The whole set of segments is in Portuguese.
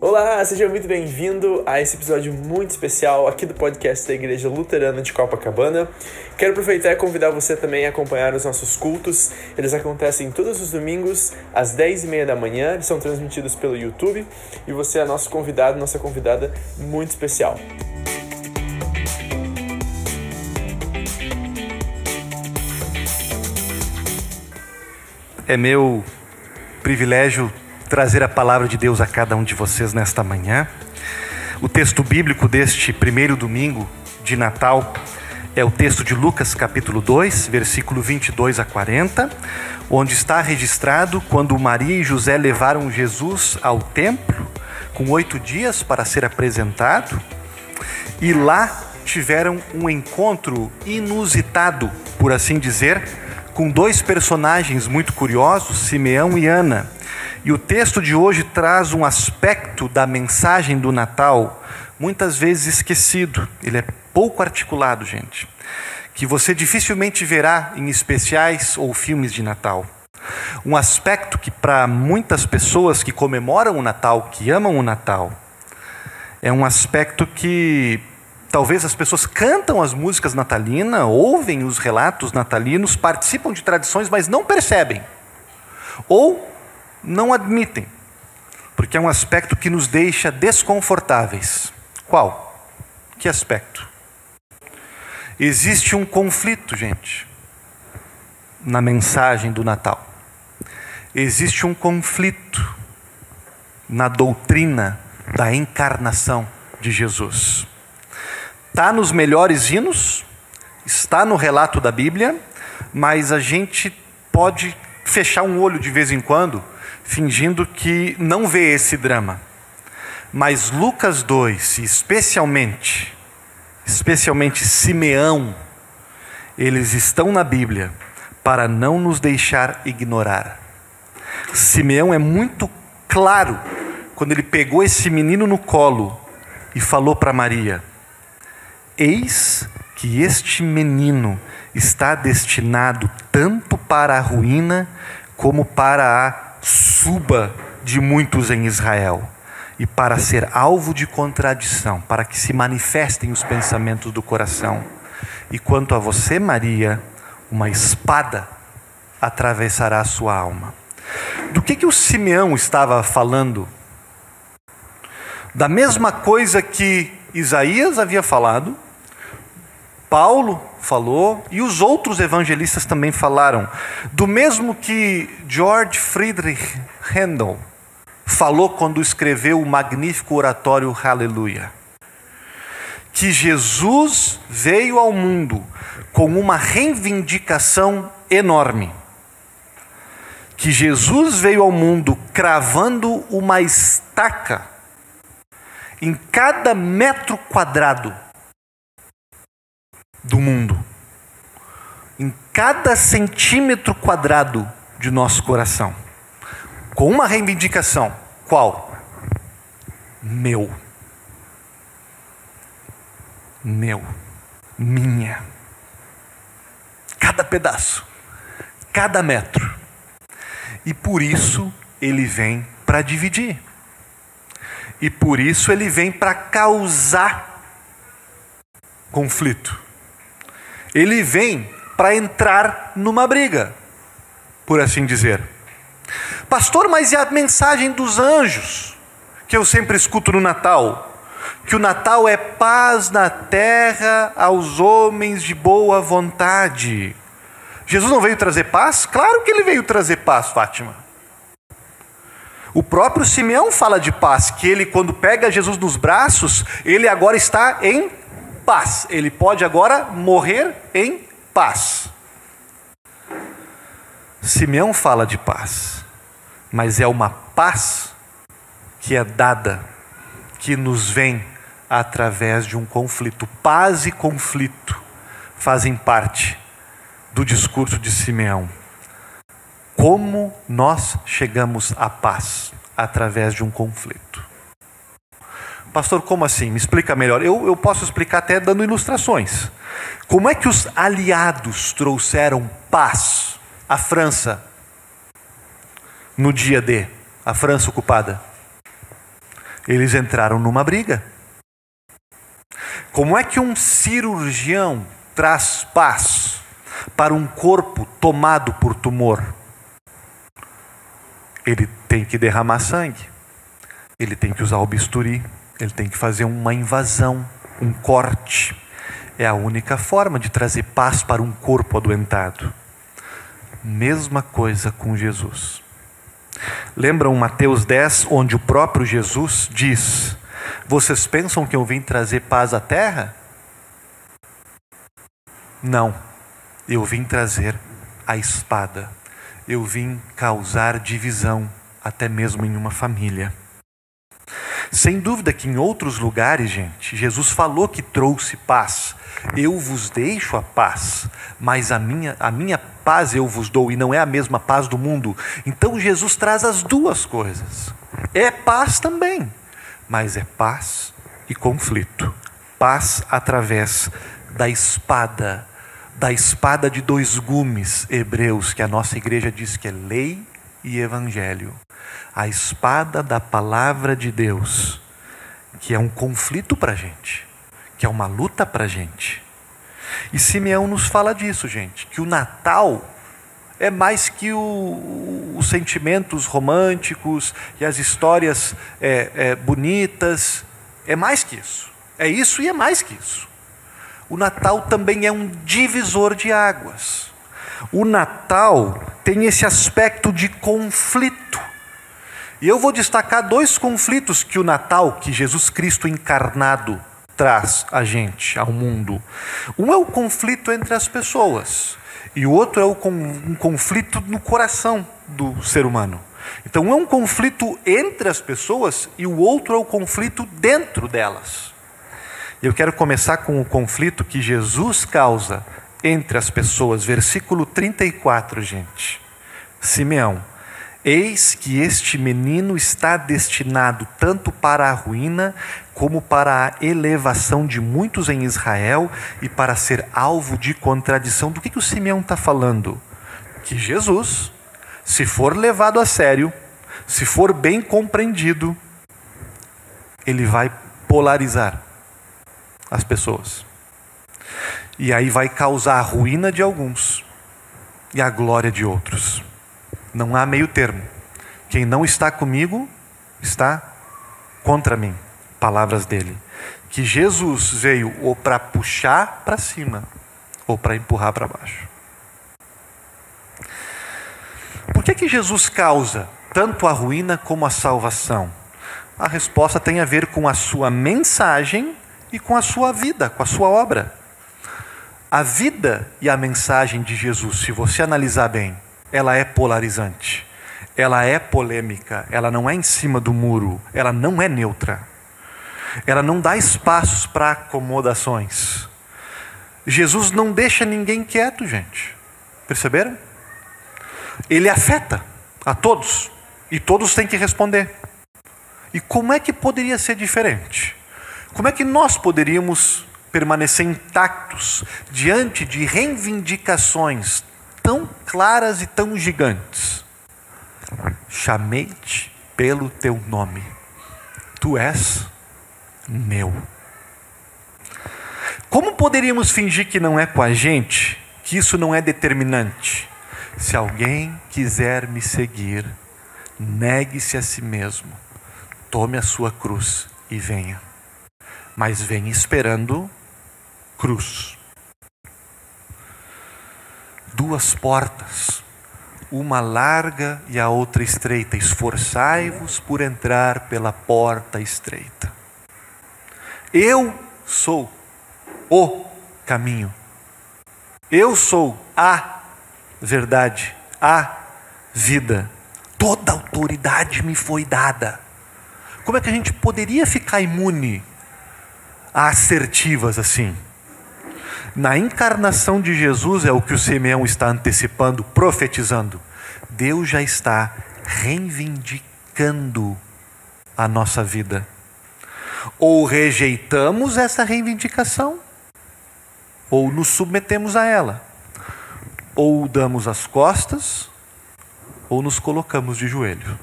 Olá, seja muito bem-vindo a esse episódio muito especial aqui do podcast da Igreja Luterana de Copacabana. Quero aproveitar e convidar você também a acompanhar os nossos cultos. Eles acontecem todos os domingos às 10h30 da manhã, eles são transmitidos pelo YouTube e você é nosso convidado, nossa convidada muito especial. É meu privilégio trazer a palavra de Deus a cada um de vocês nesta manhã. O texto bíblico deste primeiro domingo de Natal é o texto de Lucas, capítulo 2, versículo 22 a 40, onde está registrado quando Maria e José levaram Jesus ao templo com oito dias para ser apresentado e lá tiveram um encontro inusitado, por assim dizer, com dois personagens muito curiosos, Simeão e Ana e o texto de hoje traz um aspecto da mensagem do Natal muitas vezes esquecido. Ele é pouco articulado, gente. Que você dificilmente verá em especiais ou filmes de Natal. Um aspecto que, para muitas pessoas que comemoram o Natal, que amam o Natal, é um aspecto que talvez as pessoas cantam as músicas natalinas, ouvem os relatos natalinos, participam de tradições, mas não percebem. Ou não admitem, porque é um aspecto que nos deixa desconfortáveis. Qual? Que aspecto? Existe um conflito, gente, na mensagem do Natal. Existe um conflito na doutrina da encarnação de Jesus. Está nos melhores hinos, está no relato da Bíblia, mas a gente pode fechar um olho de vez em quando fingindo que não vê esse drama. Mas Lucas 2, especialmente, especialmente Simeão, eles estão na Bíblia para não nos deixar ignorar. Simeão é muito claro quando ele pegou esse menino no colo e falou para Maria: Eis que este menino está destinado tanto para a ruína como para a suba de muitos em Israel e para ser alvo de contradição, para que se manifestem os pensamentos do coração. E quanto a você, Maria, uma espada atravessará a sua alma. Do que que o Simeão estava falando? Da mesma coisa que Isaías havia falado, Paulo falou e os outros evangelistas também falaram. Do mesmo que George Friedrich Handel falou quando escreveu o magnífico oratório Aleluia. Que Jesus veio ao mundo com uma reivindicação enorme. Que Jesus veio ao mundo cravando uma estaca em cada metro quadrado do mundo. Em cada centímetro quadrado de nosso coração. Com uma reivindicação. Qual? Meu. Meu. Minha. Cada pedaço. Cada metro. E por isso ele vem para dividir. E por isso ele vem para causar conflito ele vem para entrar numa briga, por assim dizer. Pastor, mas e a mensagem dos anjos que eu sempre escuto no Natal? Que o Natal é paz na terra aos homens de boa vontade. Jesus não veio trazer paz? Claro que ele veio trazer paz, Fátima. O próprio Simeão fala de paz, que ele, quando pega Jesus nos braços, ele agora está em paz. Ele pode agora morrer em paz. Simeão fala de paz, mas é uma paz que é dada, que nos vem através de um conflito. Paz e conflito fazem parte do discurso de Simeão. Como nós chegamos à paz? Através de um conflito. Pastor, como assim? Me explica melhor. Eu, eu posso explicar até dando ilustrações. Como é que os aliados trouxeram paz à França no dia D, a França ocupada? Eles entraram numa briga. Como é que um cirurgião traz paz para um corpo tomado por tumor? Ele tem que derramar sangue, ele tem que usar o bisturi, ele tem que fazer uma invasão, um corte. É a única forma de trazer paz para um corpo adoentado. Mesma coisa com Jesus. Lembram Mateus 10, onde o próprio Jesus diz: Vocês pensam que eu vim trazer paz à terra? Não, eu vim trazer a espada. Eu vim causar divisão, até mesmo em uma família. Sem dúvida que em outros lugares, gente, Jesus falou que trouxe paz. Eu vos deixo a paz, mas a minha, a minha paz eu vos dou, e não é a mesma paz do mundo. Então Jesus traz as duas coisas. É paz também, mas é paz e conflito. Paz através da espada, da espada de dois gumes hebreus, que a nossa igreja diz que é lei e evangelho a espada da palavra de Deus, que é um conflito para a gente, que é uma luta para a gente. E Simeão nos fala disso, gente, que o Natal é mais que o, os sentimentos românticos e as histórias é, é, bonitas, é mais que isso. É isso e é mais que isso. O Natal também é um divisor de águas. O Natal tem esse aspecto de conflito. E eu vou destacar dois conflitos que o Natal, que Jesus Cristo encarnado traz a gente, ao mundo. Um é o conflito entre as pessoas, e o outro é o um conflito no coração do ser humano. Então, um é um conflito entre as pessoas e o outro é o conflito dentro delas. Eu quero começar com o conflito que Jesus causa entre as pessoas, versículo 34, gente. Simeão, Eis que este menino está destinado tanto para a ruína, como para a elevação de muitos em Israel e para ser alvo de contradição. Do que, que o Simeão está falando? Que Jesus, se for levado a sério, se for bem compreendido, ele vai polarizar as pessoas. E aí vai causar a ruína de alguns e a glória de outros. Não há meio termo. Quem não está comigo está contra mim. Palavras dele. Que Jesus veio ou para puxar para cima ou para empurrar para baixo. Por que, que Jesus causa tanto a ruína como a salvação? A resposta tem a ver com a sua mensagem e com a sua vida, com a sua obra. A vida e a mensagem de Jesus, se você analisar bem, ela é polarizante, ela é polêmica, ela não é em cima do muro, ela não é neutra. Ela não dá espaços para acomodações. Jesus não deixa ninguém quieto, gente. Perceberam? Ele afeta a todos e todos têm que responder. E como é que poderia ser diferente? Como é que nós poderíamos permanecer intactos diante de reivindicações tão claras e tão gigantes. Chamei-te pelo teu nome, tu és meu. Como poderíamos fingir que não é com a gente, que isso não é determinante? Se alguém quiser me seguir, negue-se a si mesmo, tome a sua cruz e venha. Mas venha esperando cruz duas portas, uma larga e a outra estreita. Esforçai-vos por entrar pela porta estreita. Eu sou o caminho. Eu sou a verdade, a vida. Toda autoridade me foi dada. Como é que a gente poderia ficar imune a assertivas assim? Na encarnação de Jesus é o que o Simeão está antecipando, profetizando. Deus já está reivindicando a nossa vida. Ou rejeitamos essa reivindicação, ou nos submetemos a ela. Ou damos as costas, ou nos colocamos de joelho.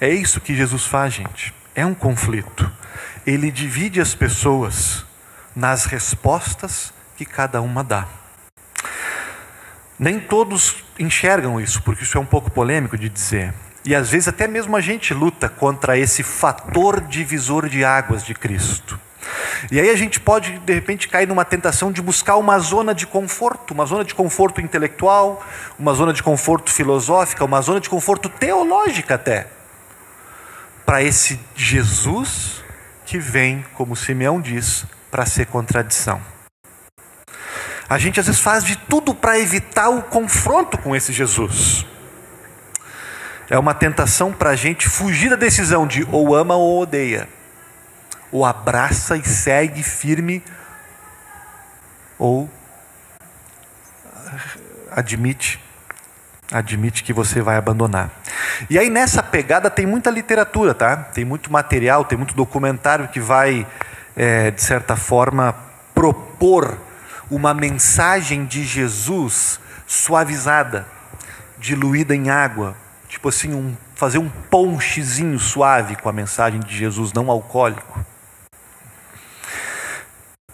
É isso que Jesus faz, gente. É um conflito. Ele divide as pessoas nas respostas que cada uma dá. Nem todos enxergam isso, porque isso é um pouco polêmico de dizer. E às vezes até mesmo a gente luta contra esse fator divisor de águas de Cristo. E aí a gente pode, de repente, cair numa tentação de buscar uma zona de conforto, uma zona de conforto intelectual, uma zona de conforto filosófica, uma zona de conforto teológica até. Para esse Jesus que vem, como Simeão diz, para ser contradição. A gente às vezes faz de tudo para evitar o confronto com esse Jesus. É uma tentação para a gente fugir da decisão de ou ama ou odeia, ou abraça e segue firme, ou admite, admite que você vai abandonar. E aí nessa pegada tem muita literatura, tá? Tem muito material, tem muito documentário que vai, é, de certa forma, propor uma mensagem de Jesus suavizada, diluída em água, tipo assim, um, fazer um ponchezinho suave com a mensagem de Jesus não alcoólico.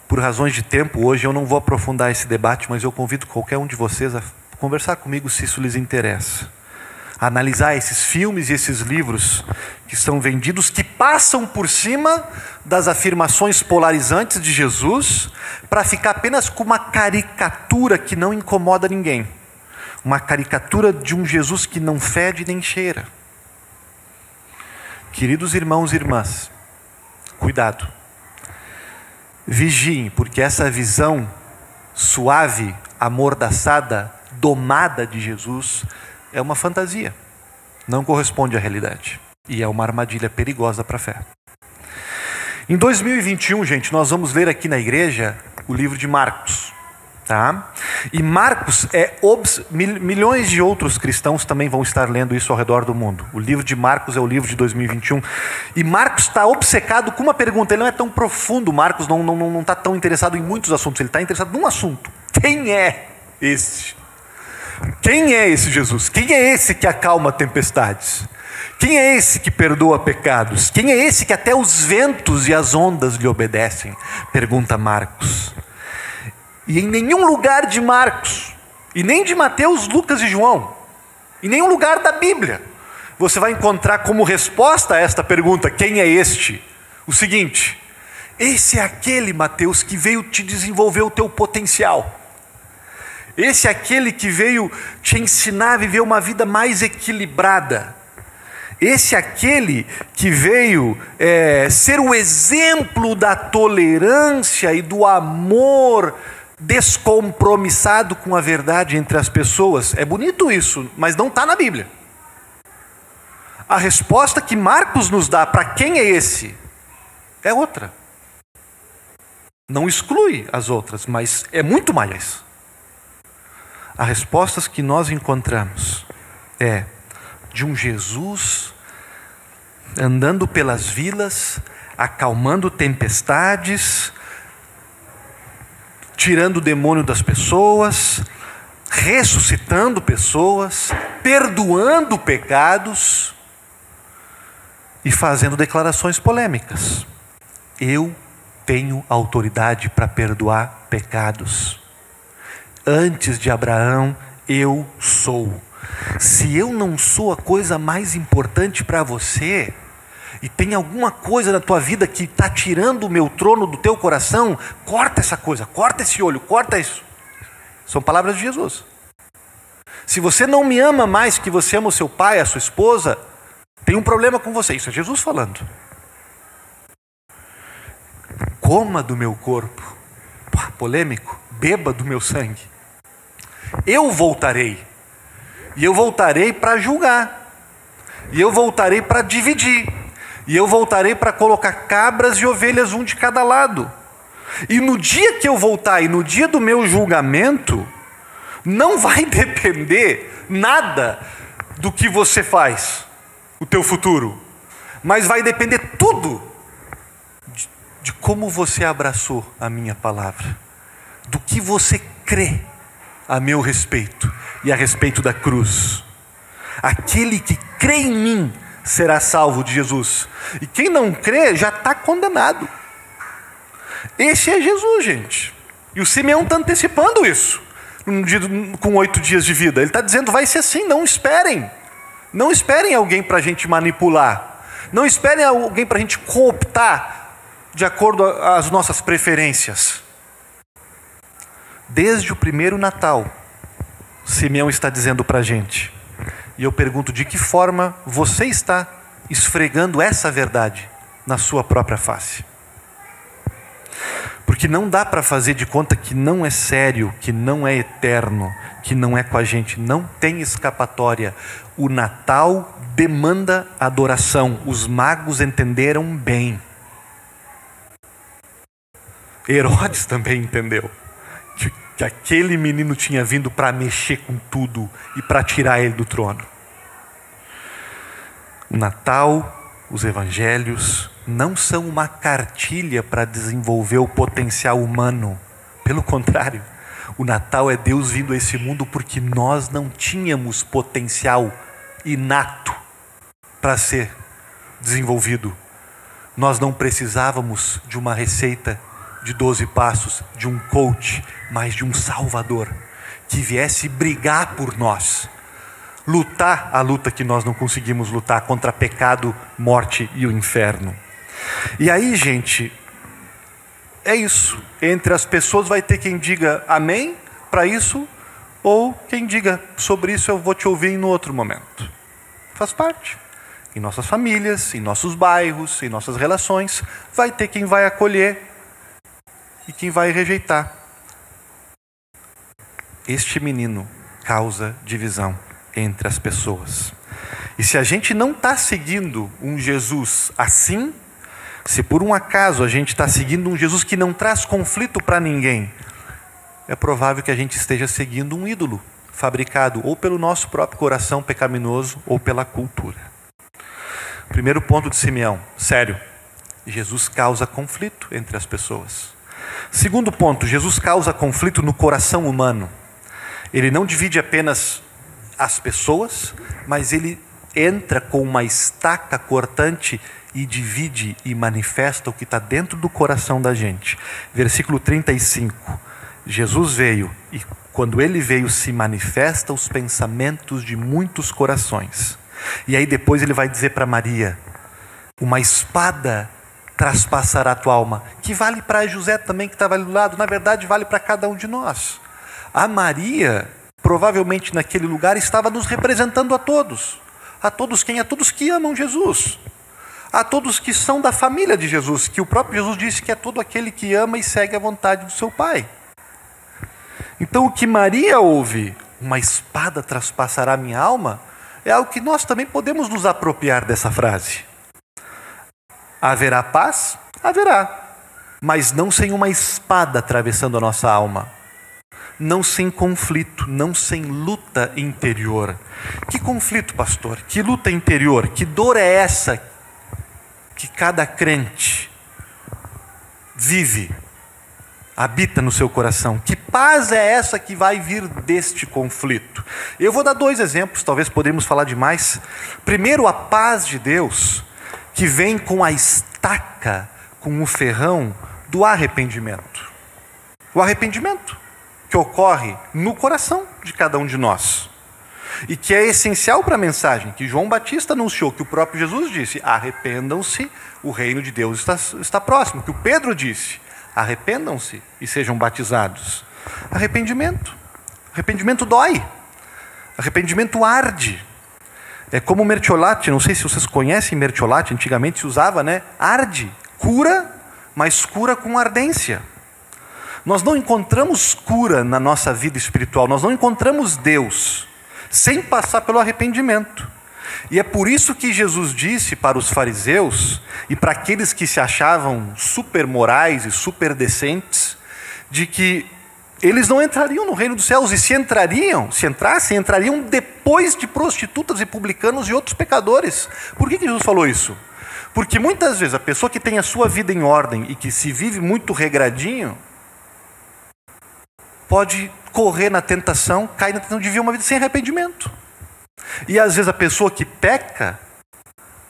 Por razões de tempo, hoje eu não vou aprofundar esse debate, mas eu convido qualquer um de vocês a conversar comigo se isso lhes interessa analisar esses filmes e esses livros que são vendidos, que passam por cima das afirmações polarizantes de Jesus, para ficar apenas com uma caricatura que não incomoda ninguém. Uma caricatura de um Jesus que não fede nem cheira. Queridos irmãos e irmãs, cuidado. Vigiem, porque essa visão suave, amordaçada, domada de Jesus é uma fantasia, não corresponde à realidade e é uma armadilha perigosa para a fé. Em 2021, gente, nós vamos ler aqui na igreja o livro de Marcos. Tá? E Marcos é milhões de outros cristãos também vão estar lendo isso ao redor do mundo. O livro de Marcos é o livro de 2021 e Marcos está obcecado com uma pergunta. Ele não é tão profundo. Marcos não não não está tão interessado em muitos assuntos. Ele está interessado num assunto. Quem é esse quem é esse Jesus? Quem é esse que acalma tempestades? Quem é esse que perdoa pecados? Quem é esse que até os ventos e as ondas lhe obedecem? Pergunta Marcos. E em nenhum lugar de Marcos, e nem de Mateus, Lucas e João, em nenhum lugar da Bíblia, você vai encontrar como resposta a esta pergunta: quem é este? O seguinte: esse é aquele, Mateus, que veio te desenvolver o teu potencial. Esse é aquele que veio te ensinar a viver uma vida mais equilibrada. Esse é aquele que veio é, ser o exemplo da tolerância e do amor descompromissado com a verdade entre as pessoas. É bonito isso, mas não está na Bíblia. A resposta que Marcos nos dá para quem é esse é outra. Não exclui as outras, mas é muito mais. As respostas que nós encontramos é de um Jesus andando pelas vilas, acalmando tempestades, tirando o demônio das pessoas, ressuscitando pessoas, perdoando pecados e fazendo declarações polêmicas. Eu tenho autoridade para perdoar pecados antes de Abraão, eu sou. Se eu não sou a coisa mais importante para você, e tem alguma coisa na tua vida que está tirando o meu trono do teu coração, corta essa coisa, corta esse olho, corta isso. São palavras de Jesus. Se você não me ama mais que você ama o seu pai, a sua esposa, tem um problema com você. Isso é Jesus falando. Coma do meu corpo. Pô, polêmico. Beba do meu sangue. Eu voltarei. E eu voltarei para julgar. E eu voltarei para dividir. E eu voltarei para colocar cabras e ovelhas um de cada lado. E no dia que eu voltar e no dia do meu julgamento, não vai depender nada do que você faz, o teu futuro, mas vai depender tudo de como você abraçou a minha palavra, do que você crê a meu respeito e a respeito da cruz. Aquele que crê em mim será salvo de Jesus, e quem não crê já está condenado. Esse é Jesus, gente. E o Simeão está antecipando isso com oito dias de vida. Ele está dizendo: vai ser assim, não esperem. Não esperem alguém para a gente manipular. Não esperem alguém para a gente cooptar de acordo às nossas preferências. Desde o primeiro Natal, Simeão está dizendo para a gente. E eu pergunto: de que forma você está esfregando essa verdade na sua própria face? Porque não dá para fazer de conta que não é sério, que não é eterno, que não é com a gente, não tem escapatória. O Natal demanda adoração. Os magos entenderam bem. Herodes também entendeu que, que aquele menino tinha vindo para mexer com tudo e para tirar ele do trono. O Natal os evangelhos não são uma cartilha para desenvolver o potencial humano. Pelo contrário, o Natal é Deus vindo a esse mundo porque nós não tínhamos potencial inato para ser desenvolvido. Nós não precisávamos de uma receita de 12 passos, de um coach, mas de um Salvador que viesse brigar por nós lutar a luta que nós não conseguimos lutar contra pecado, morte e o inferno. E aí, gente, é isso. Entre as pessoas vai ter quem diga amém para isso, ou quem diga sobre isso eu vou te ouvir em outro momento. Faz parte. Em nossas famílias, em nossos bairros, em nossas relações, vai ter quem vai acolher e quem vai rejeitar. Este menino causa divisão entre as pessoas. E se a gente não está seguindo um Jesus assim, se por um acaso a gente está seguindo um Jesus que não traz conflito para ninguém, é provável que a gente esteja seguindo um ídolo fabricado ou pelo nosso próprio coração pecaminoso ou pela cultura. Primeiro ponto de Simeão, sério, Jesus causa conflito entre as pessoas. Segundo ponto, Jesus causa conflito no coração humano. Ele não divide apenas as pessoas, mas ele entra com uma estaca cortante e divide e manifesta o que está dentro do coração da gente. Versículo 35. Jesus veio e quando ele veio se manifesta os pensamentos de muitos corações. E aí depois ele vai dizer para Maria: uma espada traspassará a tua alma, que vale para José também que estava ali do lado, na verdade vale para cada um de nós. A Maria provavelmente naquele lugar estava nos representando a todos. A todos quem? A todos que amam Jesus. A todos que são da família de Jesus, que o próprio Jesus disse que é todo aquele que ama e segue a vontade do seu Pai. Então o que Maria ouve, uma espada traspassará minha alma, é algo que nós também podemos nos apropriar dessa frase. Haverá paz? Haverá. Mas não sem uma espada atravessando a nossa alma não sem conflito, não sem luta interior. Que conflito, pastor? Que luta interior? Que dor é essa que cada crente vive, habita no seu coração? Que paz é essa que vai vir deste conflito? Eu vou dar dois exemplos, talvez poderíamos falar de mais. Primeiro, a paz de Deus, que vem com a estaca, com o ferrão do arrependimento. O arrependimento que ocorre no coração de cada um de nós. E que é essencial para a mensagem que João Batista anunciou, que o próprio Jesus disse: arrependam-se, o reino de Deus está, está próximo. Que o Pedro disse: arrependam-se e sejam batizados. Arrependimento. Arrependimento dói. Arrependimento arde. É como mertiolate, não sei se vocês conhecem mertiolate, antigamente se usava, né? Arde, cura, mas cura com ardência. Nós não encontramos cura na nossa vida espiritual, nós não encontramos Deus sem passar pelo arrependimento. E é por isso que Jesus disse para os fariseus e para aqueles que se achavam super morais e super decentes, de que eles não entrariam no reino dos céus, e se entrariam, se entrassem, entrariam depois de prostitutas e publicanos e outros pecadores. Por que Jesus falou isso? Porque muitas vezes a pessoa que tem a sua vida em ordem e que se vive muito regradinho, pode correr na tentação, cair na tentação de viver uma vida sem arrependimento. E às vezes a pessoa que peca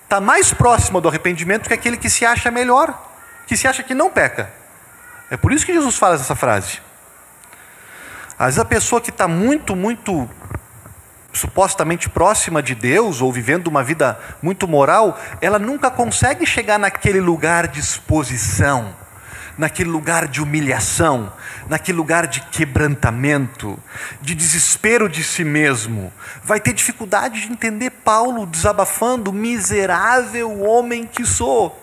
está mais próxima do arrependimento que aquele que se acha melhor, que se acha que não peca. É por isso que Jesus fala essa frase. Às vezes a pessoa que está muito, muito supostamente próxima de Deus ou vivendo uma vida muito moral, ela nunca consegue chegar naquele lugar de exposição, naquele lugar de humilhação, naquele lugar de quebrantamento, de desespero de si mesmo. Vai ter dificuldade de entender Paulo desabafando: miserável homem que sou,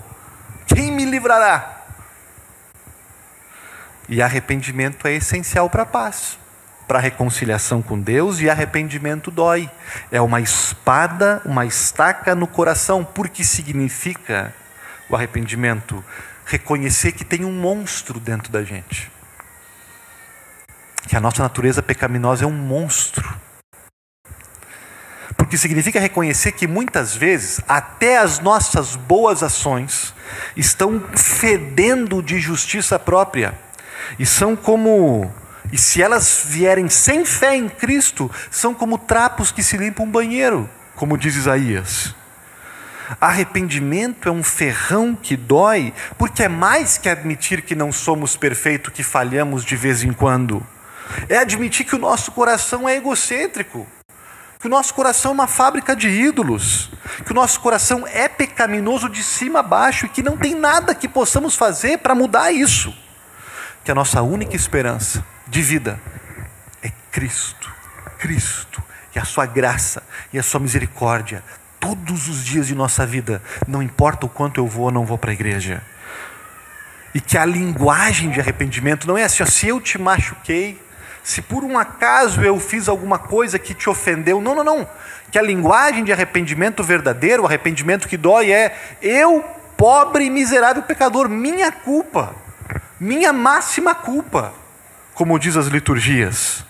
quem me livrará? E arrependimento é essencial para a paz para reconciliação com Deus e arrependimento dói. É uma espada, uma estaca no coração, porque significa o arrependimento reconhecer que tem um monstro dentro da gente. Que a nossa natureza pecaminosa é um monstro. Porque significa reconhecer que muitas vezes até as nossas boas ações estão fedendo de justiça própria e são como e se elas vierem sem fé em Cristo, são como trapos que se limpam um banheiro, como diz Isaías. Arrependimento é um ferrão que dói, porque é mais que admitir que não somos perfeitos, que falhamos de vez em quando. É admitir que o nosso coração é egocêntrico, que o nosso coração é uma fábrica de ídolos, que o nosso coração é pecaminoso de cima a baixo e que não tem nada que possamos fazer para mudar isso. Que a nossa única esperança de vida é Cristo. Cristo e a sua graça e a sua misericórdia todos os dias de nossa vida, não importa o quanto eu vou ou não vou para a igreja. E que a linguagem de arrependimento não é assim, ó, se eu te machuquei, se por um acaso eu fiz alguma coisa que te ofendeu, não, não, não. Que a linguagem de arrependimento verdadeiro, o arrependimento que dói é eu, pobre e miserável pecador, minha culpa, minha máxima culpa como diz as liturgias,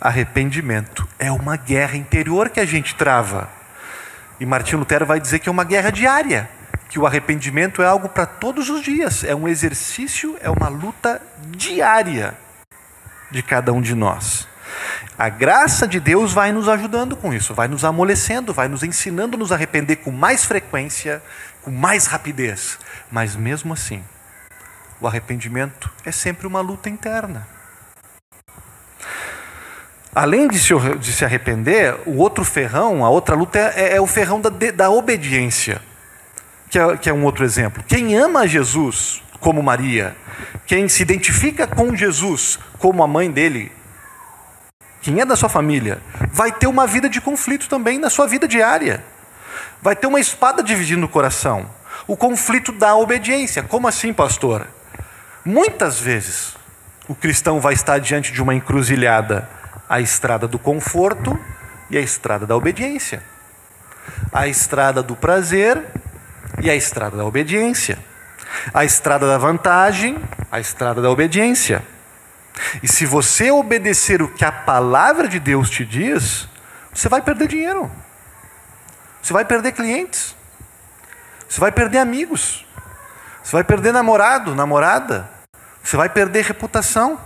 arrependimento é uma guerra interior que a gente trava. E Martinho Lutero vai dizer que é uma guerra diária, que o arrependimento é algo para todos os dias, é um exercício, é uma luta diária de cada um de nós. A graça de Deus vai nos ajudando com isso, vai nos amolecendo, vai nos ensinando a nos arrepender com mais frequência, com mais rapidez. Mas mesmo assim, o arrependimento é sempre uma luta interna. Além de se, de se arrepender, o outro ferrão, a outra luta é, é o ferrão da, da obediência, que é, que é um outro exemplo. Quem ama Jesus, como Maria, quem se identifica com Jesus, como a mãe dele, quem é da sua família, vai ter uma vida de conflito também na sua vida diária. Vai ter uma espada dividindo o coração. O conflito da obediência. Como assim, pastor? Muitas vezes o cristão vai estar diante de uma encruzilhada a estrada do conforto e a estrada da obediência. A estrada do prazer e a estrada da obediência. A estrada da vantagem, a estrada da obediência. E se você obedecer o que a palavra de Deus te diz, você vai perder dinheiro. Você vai perder clientes. Você vai perder amigos. Você vai perder namorado, namorada. Você vai perder reputação.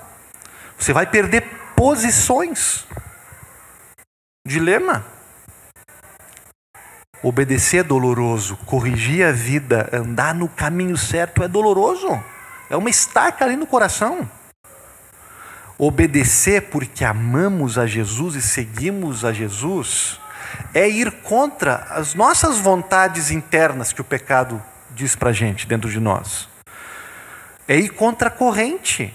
Você vai perder posições. Dilema. Obedecer é doloroso, corrigir a vida, andar no caminho certo é doloroso. É uma estaca ali no coração. Obedecer porque amamos a Jesus e seguimos a Jesus é ir contra as nossas vontades internas que o pecado diz para gente dentro de nós. É ir contra a corrente.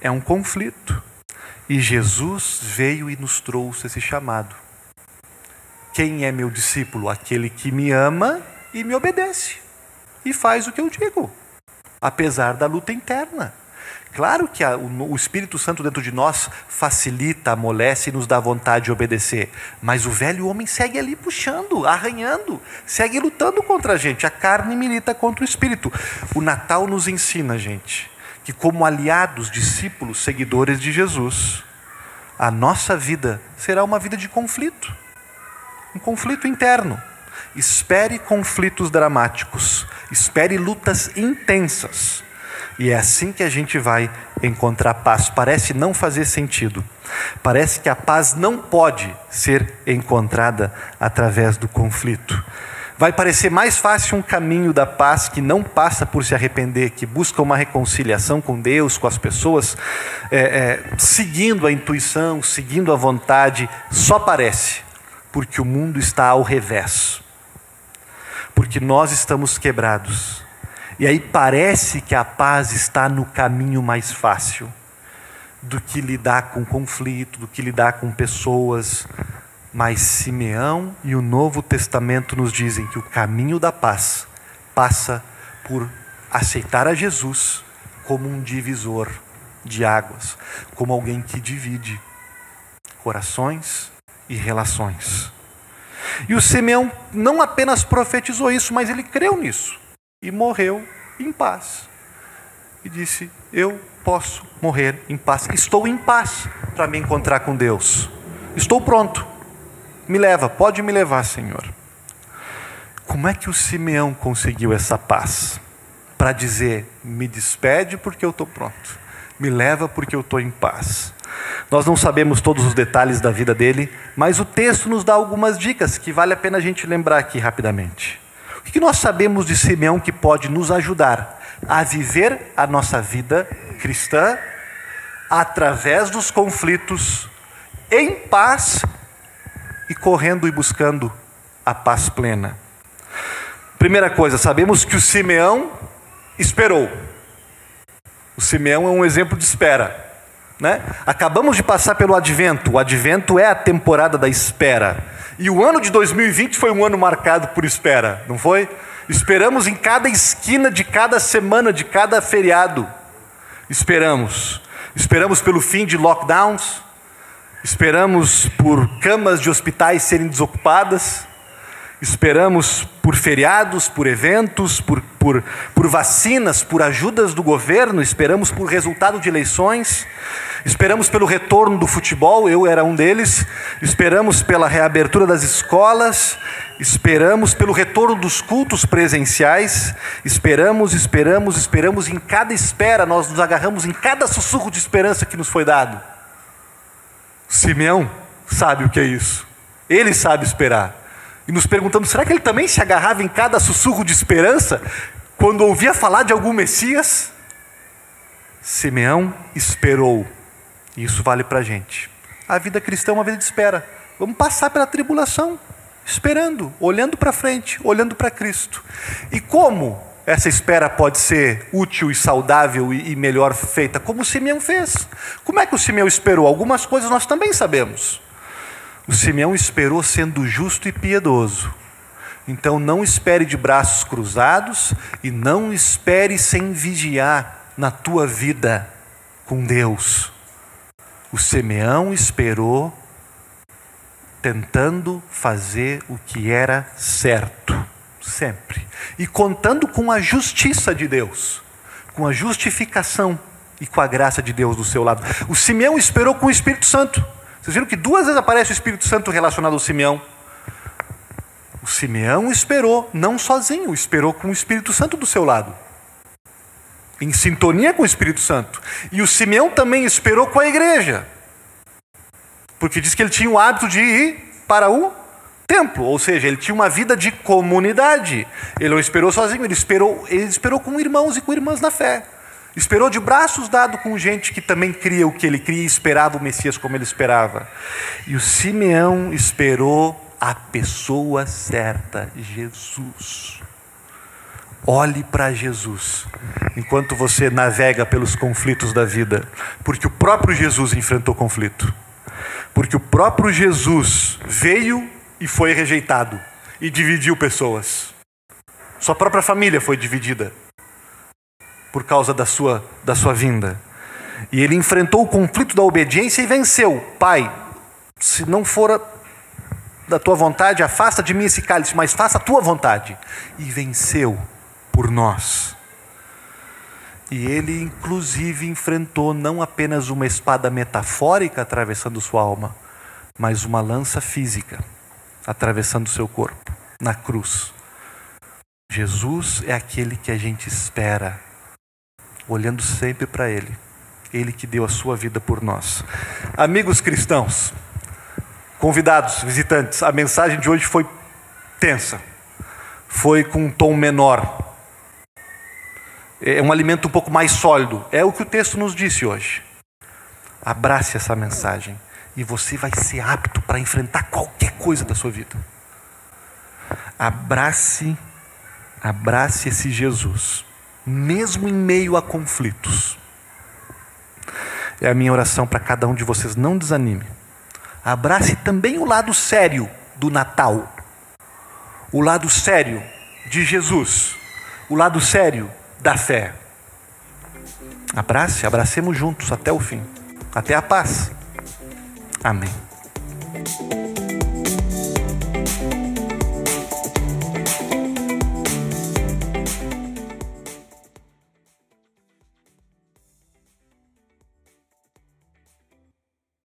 É um conflito. E Jesus veio e nos trouxe esse chamado. Quem é meu discípulo? Aquele que me ama e me obedece. E faz o que eu digo, apesar da luta interna. Claro que a, o, o Espírito Santo dentro de nós facilita, amolece e nos dá vontade de obedecer. Mas o velho homem segue ali puxando, arranhando, segue lutando contra a gente. A carne milita contra o Espírito. O Natal nos ensina, gente, que, como aliados, discípulos, seguidores de Jesus, a nossa vida será uma vida de conflito um conflito interno. espere conflitos dramáticos, espere lutas intensas. E é assim que a gente vai encontrar paz. Parece não fazer sentido. Parece que a paz não pode ser encontrada através do conflito. Vai parecer mais fácil um caminho da paz que não passa por se arrepender, que busca uma reconciliação com Deus, com as pessoas, é, é, seguindo a intuição, seguindo a vontade. Só parece, porque o mundo está ao revés. Porque nós estamos quebrados e aí parece que a paz está no caminho mais fácil do que lidar com conflito, do que lidar com pessoas. Mas Simeão e o Novo Testamento nos dizem que o caminho da paz passa por aceitar a Jesus como um divisor de águas, como alguém que divide corações e relações. E o Simeão não apenas profetizou isso, mas ele creu nisso e morreu em paz. E disse: Eu posso morrer em paz. Estou em paz para me encontrar com Deus. Estou pronto. Me leva, pode me levar, Senhor. Como é que o Simeão conseguiu essa paz? Para dizer: Me despede porque eu estou pronto. Me leva porque eu estou em paz. Nós não sabemos todos os detalhes da vida dele, mas o texto nos dá algumas dicas que vale a pena a gente lembrar aqui rapidamente. O que nós sabemos de Simeão que pode nos ajudar a viver a nossa vida cristã através dos conflitos, em paz e correndo e buscando a paz plena? Primeira coisa, sabemos que o Simeão esperou. O Simeão é um exemplo de espera. Né? Acabamos de passar pelo advento. O advento é a temporada da espera. E o ano de 2020 foi um ano marcado por espera, não foi? Esperamos em cada esquina de cada semana, de cada feriado. Esperamos. Esperamos pelo fim de lockdowns. Esperamos por camas de hospitais serem desocupadas. Esperamos por feriados, por eventos, por, por, por vacinas, por ajudas do governo, esperamos por resultado de eleições, esperamos pelo retorno do futebol, eu era um deles, esperamos pela reabertura das escolas, esperamos pelo retorno dos cultos presenciais, esperamos, esperamos, esperamos, em cada espera. Nós nos agarramos em cada sussurro de esperança que nos foi dado. Simeão sabe o que é isso, ele sabe esperar. E nos perguntamos: será que ele também se agarrava em cada sussurro de esperança quando ouvia falar de algum Messias? Simeão esperou. E isso vale para a gente. A vida cristã é uma vida de espera. Vamos passar pela tribulação, esperando, olhando para frente, olhando para Cristo. E como essa espera pode ser útil e saudável e melhor feita? Como o Simeão fez. Como é que o Simeão esperou? Algumas coisas nós também sabemos. O Simeão esperou sendo justo e piedoso. Então não espere de braços cruzados e não espere sem vigiar na tua vida com Deus. O Simeão esperou tentando fazer o que era certo, sempre. E contando com a justiça de Deus, com a justificação e com a graça de Deus do seu lado. O Simeão esperou com o Espírito Santo. Vocês viram que duas vezes aparece o Espírito Santo relacionado ao Simeão? O Simeão esperou, não sozinho, esperou com o Espírito Santo do seu lado. Em sintonia com o Espírito Santo. E o Simeão também esperou com a igreja. Porque diz que ele tinha o hábito de ir para o templo, ou seja, ele tinha uma vida de comunidade. Ele não esperou sozinho, ele esperou, ele esperou com irmãos e com irmãs na fé. Esperou de braços dados com gente que também cria o que ele cria e esperava o Messias como ele esperava. E o Simeão esperou a pessoa certa, Jesus. Olhe para Jesus enquanto você navega pelos conflitos da vida, porque o próprio Jesus enfrentou conflito. Porque o próprio Jesus veio e foi rejeitado e dividiu pessoas. Sua própria família foi dividida por causa da sua, da sua vinda. E ele enfrentou o conflito da obediência e venceu. Pai, se não for da tua vontade, afasta de mim esse cálice, mas faça a tua vontade. E venceu por nós. E ele, inclusive, enfrentou não apenas uma espada metafórica atravessando sua alma, mas uma lança física atravessando seu corpo. na cruz. Jesus é aquele que a gente espera, olhando sempre para Ele. Ele que deu a sua vida por nós. Amigos cristãos, convidados, visitantes, a mensagem de hoje foi tensa, foi com um tom menor, é um alimento um pouco mais sólido. É o que o texto nos disse hoje. Abrace essa mensagem e você vai ser apto para enfrentar qualquer coisa da sua vida. Abrace, abrace esse Jesus, mesmo em meio a conflitos. É a minha oração para cada um de vocês, não desanime. Abrace também o lado sério do Natal, o lado sério de Jesus, o lado sério da fé. Abrace, abracemos juntos até o fim, até a paz. Amém.